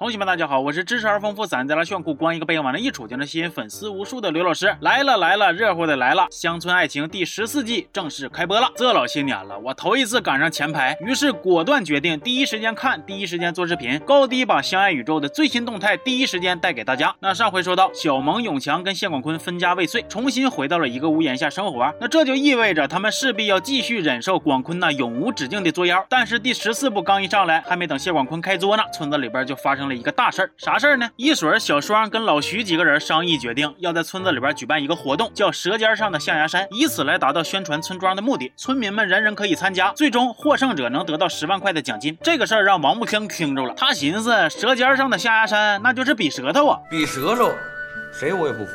同学们，大家好，我是知识而丰富、散在了炫酷、光一个背影往那一杵就能吸引粉丝无数的刘老师来了来了，热乎的来了！乡村爱情第十四季正式开播了。这老些年了，我头一次赶上前排，于是果断决定第一时间看，第一时间做视频，高低把相爱宇宙的最新动态第一时间带给大家。那上回说到，小萌、永强跟谢广坤分家未遂，重新回到了一个屋檐下生活，那这就意味着他们势必要继续忍受广坤那永无止境的作妖。但是第十四部刚一上来，还没等谢广坤开作呢，村子里边就发生了一个大事儿。啥事儿呢？一水、小双跟老徐几个人商议决定，要在村子里边举办一个活动，叫“舌尖上的象牙山”，以此来达到宣传村庄的目的。村民们人人可以参加，最终获胜者能得到十万块的奖金。这个事儿让王木坑听着了，他寻思：舌尖上的象牙山，那就是比舌头啊！比舌头，谁我也不服。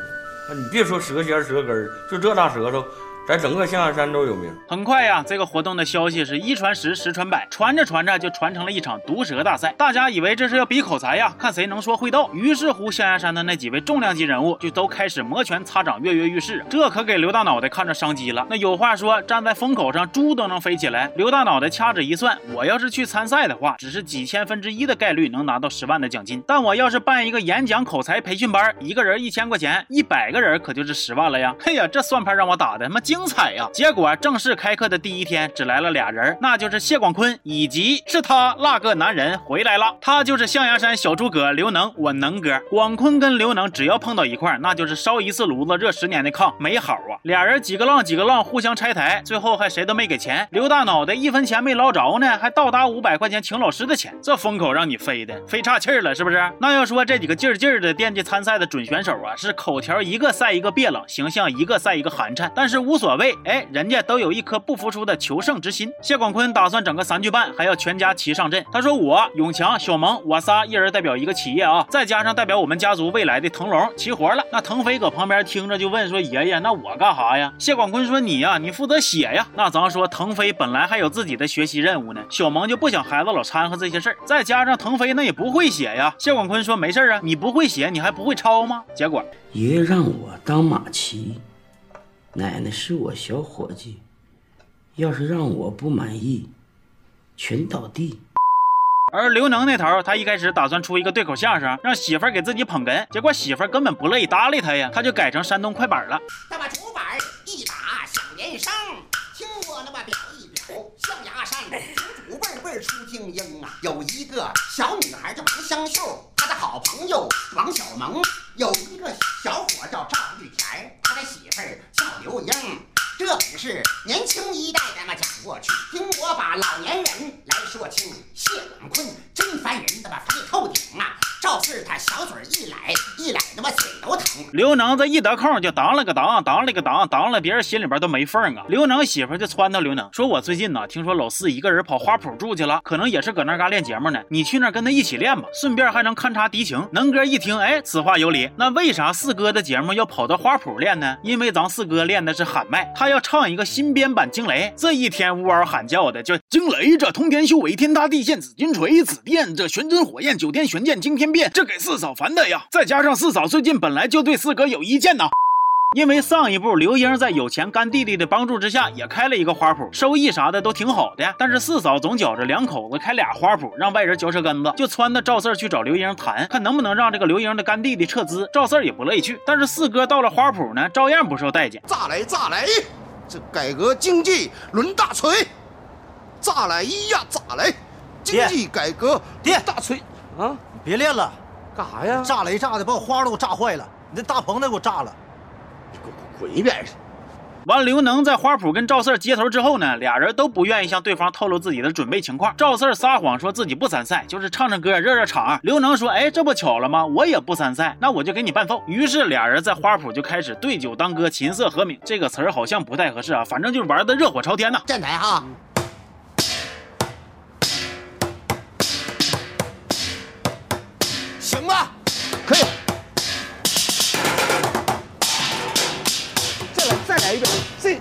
你别说舌尖、舌根就这大舌头。在整个象牙山都有名。很快呀，这个活动的消息是一传十，十传百，传着传着就传成了一场毒舌大赛。大家以为这是要比口才呀，看谁能说会道。于是乎，象牙山的那几位重量级人物就都开始摩拳擦掌，跃跃欲试。这可给刘大脑袋看着商机了。那有话说，站在风口上，猪都能飞起来。刘大脑袋掐指一算，我要是去参赛的话，只是几千分之一的概率能拿到十万的奖金。但我要是办一个演讲口才培训班，一个人一千块钱，一百个人可就是十万了呀！嘿呀，这算盘让我打的他妈精彩呀！结果正式开课的第一天，只来了俩人，那就是谢广坤以及是他那个男人回来了。他就是象牙山小诸葛刘能，我能哥。广坤跟刘能只要碰到一块，那就是烧一次炉子热十年的炕，没好啊。俩人几个浪几个浪，互相拆台，最后还谁都没给钱。刘大脑袋一分钱没捞着呢，还倒搭五百块钱请老师的钱，这风口让你飞的飞岔气了，是不是？那要说这几个劲儿劲儿的惦记参赛的准选手啊，是口条一个赛一个别冷，形象一个赛一个寒碜，但是无所所谓，哎，人。家都有一颗不服输的求胜之心。谢广坤打算整个三句半，还要全家齐上阵。他说：“我永强、小萌，我仨一人代表一个企业啊，再加上代表我们家族未来的腾龙，齐活了。”那腾飞搁旁边听着就问说：“爷爷，那我干啥呀？”谢广坤说：“你呀，你负责写呀。”那咱说腾飞本来还有自己的学习任务呢，小萌就不想孩子老掺和这些事儿，再加上腾飞那也不会写呀。谢广坤说：“没事啊，你不会写，你还不会抄吗？”结果爷爷让我当马骑。奶奶是我小伙计，要是让我不满意，全倒地。而刘能那头，他一开始打算出一个对口相声，让媳妇儿给自己捧哏，结果媳妇儿根本不乐意搭理他呀，他就改成山东快板了。那么竹板一打响连声，听我那么表一表，象牙山祖祖辈辈出精英啊，有一个小女孩叫王香秀，她的好朋友王小萌，有一个小伙叫赵玉田。他媳妇儿叫刘英，这本是年轻一代的嘛讲过去，听我把老年人来说清。谢广坤真烦人，的吧烦透顶啊！赵四他小嘴一来一来，他妈嘴都疼。刘能这一得空就当了个当，当了个当，当了别人心里边都没缝啊。刘能媳妇就撺掇刘能说：“我最近呢，听说老四一个人跑花圃住去了，可能也是搁那嘎练节目呢。你去那跟他一起练吧，顺便还能勘察敌情。”能哥一听，哎，此话有理。那为啥四哥的节目要跑到花圃练呢？因为咱四哥练的是喊麦，他要唱一个新编版惊雷。这一天呜嗷喊叫的，就惊雷这通天修为，天塌地陷紫金锤，紫电这玄真火焰，九天玄剑惊天变，这给四嫂烦的呀。再加上四嫂最近本来就对四哥有意见呐。因为上一部刘英在有钱干弟弟的帮助之下，也开了一个花圃，收益啥的都挺好的。但是四嫂总觉着两口子开俩花圃，让外人嚼舌根子，就撺掇赵四去找刘英谈，看能不能让这个刘英的干弟弟撤资。赵四也不乐意去，但是四哥到了花圃呢，照样不受待见。炸雷炸雷，这改革经济抡大锤，炸雷一呀炸雷，经济改革抡大锤啊！别练了，干啥呀？炸雷炸的把我花都给我炸坏了，你那大棚子给我炸了。你滚一边去！完，刘能在花圃跟赵四接头之后呢，俩人都不愿意向对方透露自己的准备情况。赵四撒谎说自己不参赛，就是唱唱歌热热场。刘能说：“哎，这不巧了吗？我也不参赛，那我就给你伴奏。”于是俩人在花圃就开始对酒当歌，琴瑟和鸣。这个词儿好像不太合适啊，反正就是玩的热火朝天呐。站台哈。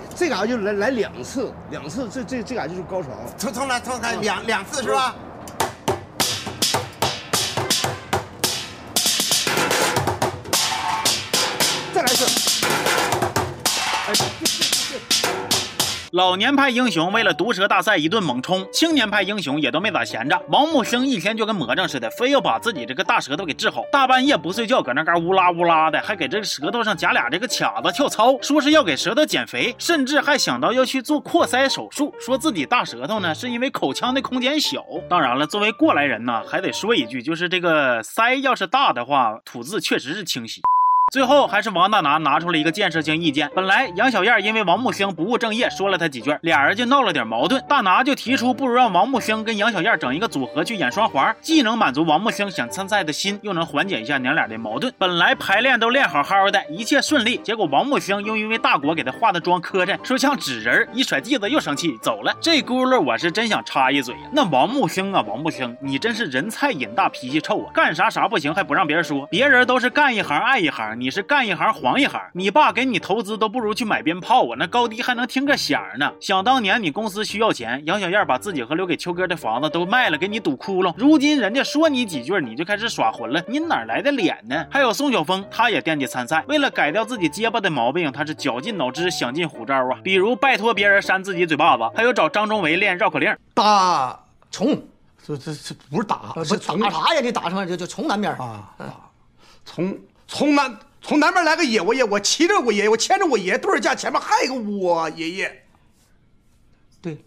这这嘎就来来两次，两次，这这这嘎就是高潮。从从来，从来，两两次是吧？老年派英雄为了毒蛇大赛一顿猛冲，青年派英雄也都没咋闲着。王木生一天就跟魔怔似的，非要把自己这个大舌头给治好，大半夜不睡觉，搁那嘎乌拉乌拉的，还给这个舌头上夹俩这个卡子跳操，说是要给舌头减肥，甚至还想到要去做扩腮手术，说自己大舌头呢是因为口腔的空间小。当然了，作为过来人呢，还得说一句，就是这个腮要是大的话，吐字确实是清晰。最后还是王大拿拿出了一个建设性意见。本来杨小燕因为王木星不务正业说了他几句，俩人就闹了点矛盾。大拿就提出，不如让王木星跟杨小燕整一个组合去演双簧，既能满足王木星想参赛的心，又能缓解一下娘俩的矛盾。本来排练都练好好的，一切顺利，结果王木星又因为大国给他化的妆磕碜，说像纸人，一甩剂子又生气走了。这轱辘我是真想插一嘴呀！那王木星啊，王木星，你真是人菜瘾大，脾气臭啊！干啥啥不行，还不让别人说，别人都是干一行爱一行，你是干一行黄一行。你爸给你投资都不如去买鞭炮啊，那高低还能听个响呢。想当年你公司需要钱，杨小燕把自己和留给秋哥的房子都卖了，给你堵窟窿。如今人家说你几句，你就开始耍混了，你哪来的脸呢？还有宋晓峰，他也惦记参赛，为了改掉自己结巴的毛病，他是绞尽脑汁，想尽虎招啊。比如拜托别人扇自己嘴巴子，还有找张忠维练绕口令。打从这这这不是打，不是打啥呀？你打成就就从南边啊啊！从从南从南边来个爷我爷，我骑着我爷爷，我牵着我爷，对着家前面还有个我爷爷。对，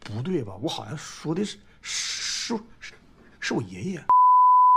不对吧？我好像说的是是是是我爷爷。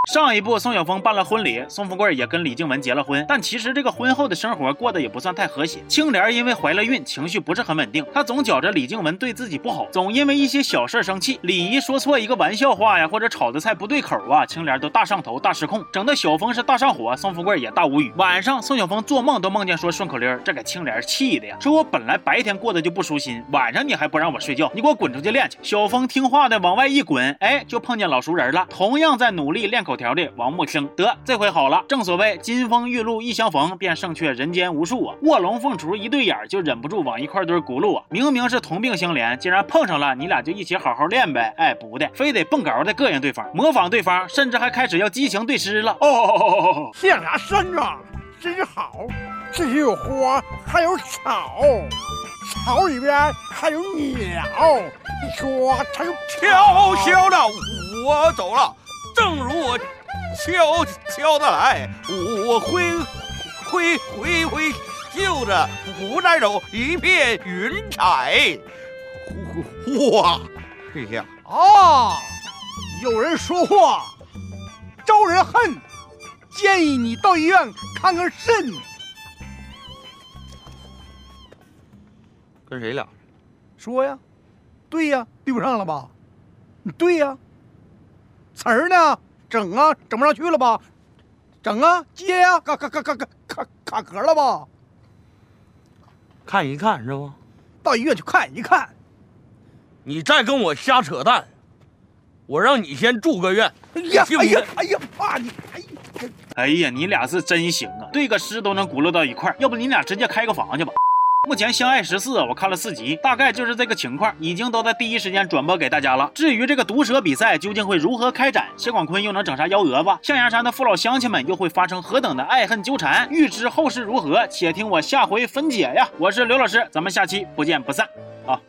上一部宋晓峰办了婚礼，宋富贵也跟李静雯结了婚，但其实这个婚后的生活过得也不算太和谐。青莲因为怀了孕，情绪不是很稳定，她总觉着李静雯对自己不好，总因为一些小事生气。李姨说错一个玩笑话呀，或者炒的菜不对口啊，青莲都大上头、大失控，整的小峰是大上火，宋富贵也大无语。晚上宋晓峰做梦都梦见说顺口溜，这给青莲气的呀，说我本来白天过得就不舒心，晚上你还不让我睡觉，你给我滚出去练去。小峰听话的往外一滚，哎，就碰见老熟人了，同样在努力练口条的王木青。得，这回好了，正所谓金风玉露一相逢，便胜却人间无数啊！卧龙凤雏一对眼就忍不住往一块堆轱辘啊！明明是同病相怜，竟然碰上了，你俩就一起好好练呗！哎，不的，非得蹦高的膈应对方，模仿对方，甚至还开始要激情对诗了。哦，象牙山啊，真好，这里有花，还有草，草里边还有鸟，你说它有飘飘的我走了，我敲敲的来，我挥挥挥挥袖子，不带走一片云彩。哇，哎呀，啊，有人说话招人恨，建议你到医院看看肾。跟谁俩？说呀，对呀，对不上了吧？对呀，词儿呢？整啊，整不上去了吧？整啊，接呀，卡卡卡卡卡卡卡壳了吧？看一看是不？到医院去看一看。你再跟我瞎扯淡，我让你先住个院。哎呀，哎呀，哎呀，爸你，哎呀，哎呀，你俩是真行啊，对个诗都能轱辘到一块儿，要不你俩直接开个房去吧。目前《相爱十四》我看了四集，大概就是这个情况，已经都在第一时间转播给大家了。至于这个毒蛇比赛究竟会如何开展，谢广坤又能整啥幺蛾子？象牙山的父老乡亲们又会发生何等的爱恨纠缠？欲知后事如何，且听我下回分解呀！我是刘老师，咱们下期不见不散好！